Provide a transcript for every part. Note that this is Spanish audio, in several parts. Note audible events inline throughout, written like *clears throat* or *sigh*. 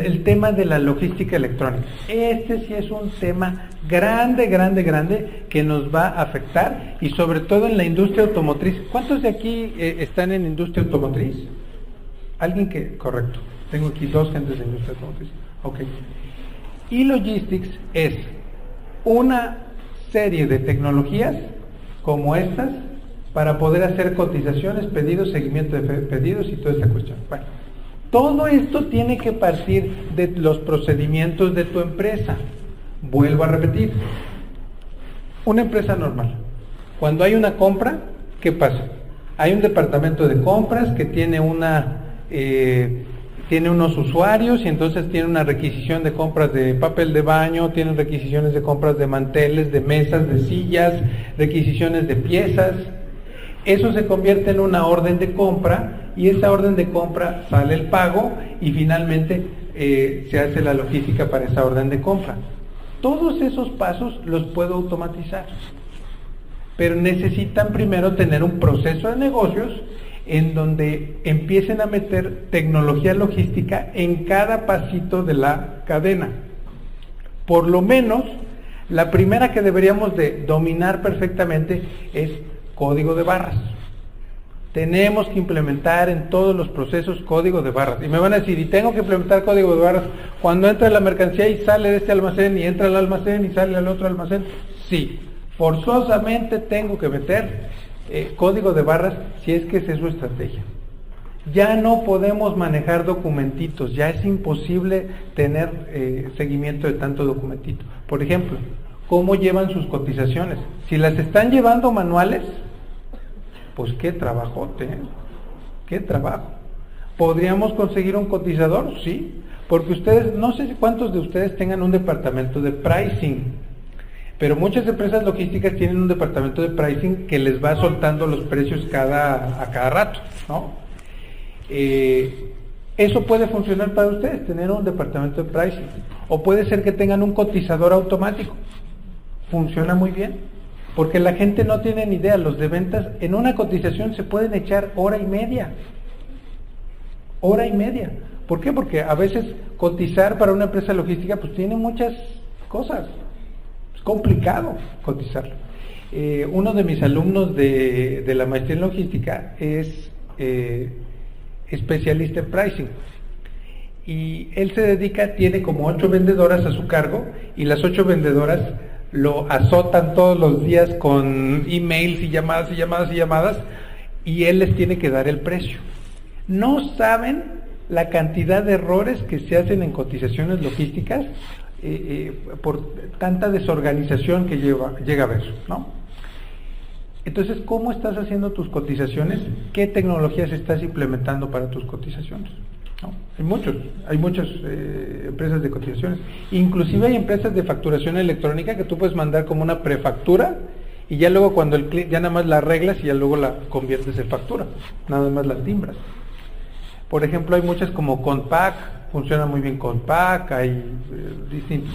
el tema de la logística electrónica. Este sí es un tema grande, grande, grande que nos va a afectar y sobre todo en la industria automotriz. ¿Cuántos de aquí eh, están en industria automotriz? Alguien que, correcto, tengo aquí dos gentes de industria automotriz. Ok. Y logistics es una serie de tecnologías como estas para poder hacer cotizaciones, pedidos, seguimiento de pedidos y toda esta cuestión. Bueno, todo esto tiene que partir de los procedimientos de tu empresa. Vuelvo a repetir, una empresa normal, cuando hay una compra, ¿qué pasa? Hay un departamento de compras que tiene una... Eh, tiene unos usuarios y entonces tiene una requisición de compras de papel de baño, tiene requisiciones de compras de manteles, de mesas, de sillas, requisiciones de piezas. Eso se convierte en una orden de compra y esa orden de compra sale el pago y finalmente eh, se hace la logística para esa orden de compra. Todos esos pasos los puedo automatizar, pero necesitan primero tener un proceso de negocios en donde empiecen a meter tecnología logística en cada pasito de la cadena. Por lo menos, la primera que deberíamos de dominar perfectamente es código de barras. Tenemos que implementar en todos los procesos código de barras. Y me van a decir, ¿y tengo que implementar código de barras cuando entra la mercancía y sale de este almacén y entra al almacén y sale al otro almacén? Sí, forzosamente tengo que meter eh, código de barras si es que esa es su estrategia. Ya no podemos manejar documentitos, ya es imposible tener eh, seguimiento de tanto documentito. Por ejemplo, ¿cómo llevan sus cotizaciones? Si las están llevando manuales, pues qué trabajote, ¿eh? qué trabajo. ¿Podríamos conseguir un cotizador? Sí, porque ustedes, no sé cuántos de ustedes tengan un departamento de pricing, pero muchas empresas logísticas tienen un departamento de pricing que les va soltando los precios cada, a cada rato, ¿no? Eh, eso puede funcionar para ustedes, tener un departamento de pricing. O puede ser que tengan un cotizador automático. Funciona muy bien. Porque la gente no tiene ni idea, los de ventas en una cotización se pueden echar hora y media. Hora y media. ¿Por qué? Porque a veces cotizar para una empresa logística pues tiene muchas cosas. Es complicado cotizarlo. Eh, uno de mis alumnos de, la maestría en logística es eh, especialista en pricing. Y él se dedica, tiene como ocho vendedoras a su cargo y las ocho vendedoras lo azotan todos los días con emails y llamadas y llamadas y llamadas y él les tiene que dar el precio. No saben la cantidad de errores que se hacen en cotizaciones logísticas eh, eh, por tanta desorganización que lleva, llega a ver, ¿no? Entonces, ¿cómo estás haciendo tus cotizaciones? ¿Qué tecnologías estás implementando para tus cotizaciones? Hay muchos, hay muchas eh, empresas de cotizaciones. Inclusive hay empresas de facturación electrónica que tú puedes mandar como una prefactura y ya luego cuando el cliente, ya nada más la arreglas y ya luego la conviertes en factura, nada más la timbras. Por ejemplo, hay muchas como Compact, funciona muy bien Compact, hay eh, distintos.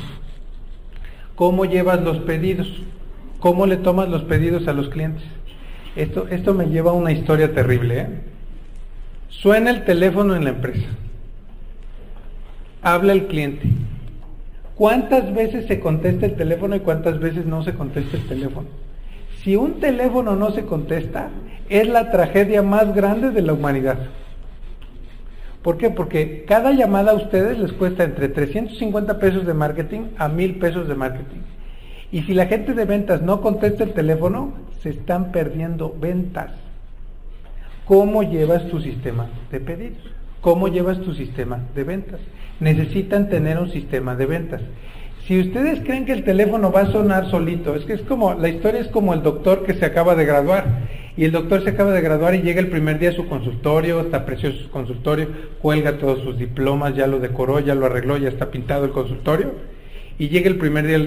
¿Cómo llevas los pedidos? ¿Cómo le tomas los pedidos a los clientes? Esto, esto me lleva a una historia terrible. ¿eh? Suena el teléfono en la empresa. Habla el cliente. ¿Cuántas veces se contesta el teléfono y cuántas veces no se contesta el teléfono? Si un teléfono no se contesta, es la tragedia más grande de la humanidad. ¿Por qué? Porque cada llamada a ustedes les cuesta entre 350 pesos de marketing a 1000 pesos de marketing. Y si la gente de ventas no contesta el teléfono, se están perdiendo ventas. ¿Cómo llevas tu sistema de pedidos? ¿Cómo llevas tu sistema de ventas? Necesitan tener un sistema de ventas. Si ustedes creen que el teléfono va a sonar solito, es que es como, la historia es como el doctor que se acaba de graduar. Y el doctor se acaba de graduar y llega el primer día a su consultorio, está precioso su consultorio, cuelga todos sus diplomas, ya lo decoró, ya lo arregló, ya está pintado el consultorio. Y llega el primer día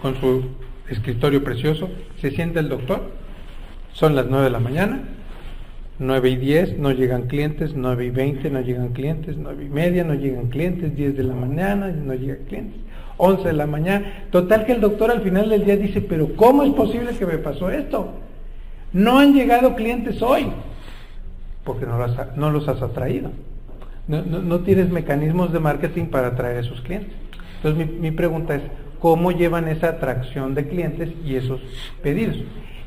con su escritorio precioso, se sienta el doctor, son las nueve de la mañana, 9 y 10 no llegan clientes, 9 y 20 no llegan clientes, 9 y media no llegan clientes, 10 de la mañana no llegan clientes, 11 de la mañana. Total que el doctor al final del día dice, pero ¿cómo es posible que me pasó esto? No han llegado clientes hoy, porque no los, has atraído. no, no, tienes mecanismos de marketing para atraer a esos clientes. Entonces mi pregunta es, ¿cómo llevan esa atracción de clientes y esos pedidos?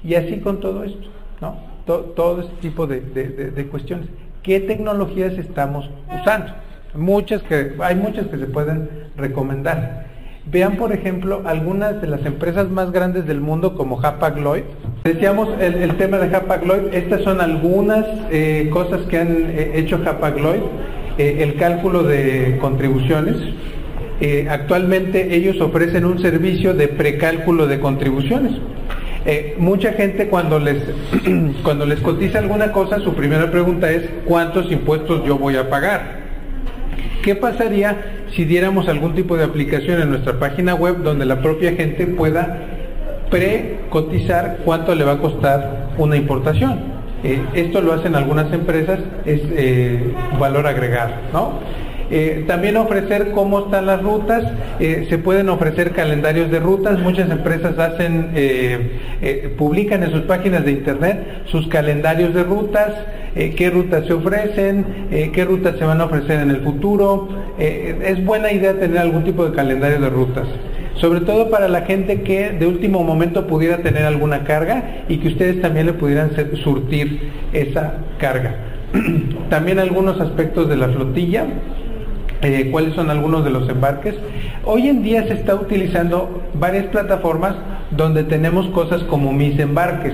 Y así con todo esto, ¿no? Todo este tipo de, de, cuestiones. ¿Qué tecnologías estamos usando? Muchas que, hay muchas que se pueden recomendar. Vean, por ejemplo, algunas de las empresas más grandes del mundo como Hapag-Lloyd. Decíamos el, tema de Hapag-Lloyd. Estas son algunas eh, cosas que han eh, hecho Hapag-Lloyd. Eh, el cálculo de contribuciones. actualmente ellos ofrecen un servicio de precálculo de contribuciones. Mucha gente cuando les *clears throat* cuando les cotiza alguna cosa, su primera pregunta es ¿cuántos impuestos yo voy a pagar? ¿Qué pasaría si diéramos algún tipo de aplicación en nuestra página web donde la propia gente pueda pre-cotizar cuánto le va a costar una importación? Eh, esto lo hacen algunas empresas, es eh, valor agregado, ¿no? Eh, también ofrecer cómo están las rutas, eh, se pueden ofrecer calendarios de rutas, muchas empresas hacen, eh, publican en sus páginas de internet sus calendarios de rutas, qué rutas se ofrecen, qué rutas se van a ofrecer en el futuro. es buena idea tener algún tipo de calendario de rutas sobre todo para la gente que de último momento pudiera tener alguna carga y que ustedes también le pudieran surtir esa carga. *clears throat* también algunos aspectos de la flotilla, eh, cuáles son algunos de los embarques. Hoy en día se está utilizando varias plataformas donde tenemos cosas como mis embarques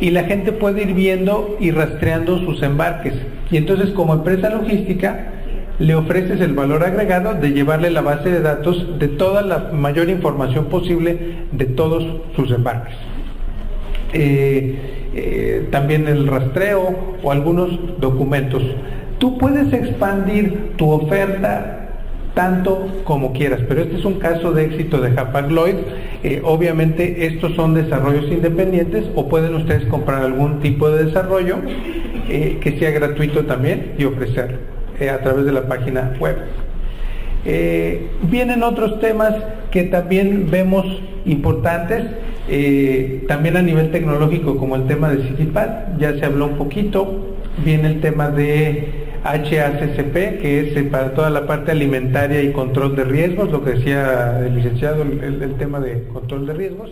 y la gente puede ir viendo y rastreando sus embarques. Y entonces como empresa logística le ofreces el valor agregado de llevarle la base de datos de toda la mayor información posible de todos sus embarques. Eh, eh, también el rastreo o algunos documentos. Tú puedes expandir tu oferta tanto como quieras, pero este es un caso de éxito de Hapag-Lloyd. Eh, obviamente estos son desarrollos independientes o pueden ustedes comprar algún tipo de desarrollo eh, que sea gratuito también y ofrecerlo eh, a través de la página web. vienen otros temas que también vemos importantes, también a nivel tecnológico como el tema de CityPad, ya se habló un poquito, viene el tema de HACCP, que es eh, para toda la parte alimentaria y control de riesgos, lo que decía el licenciado, el tema de control de riesgos.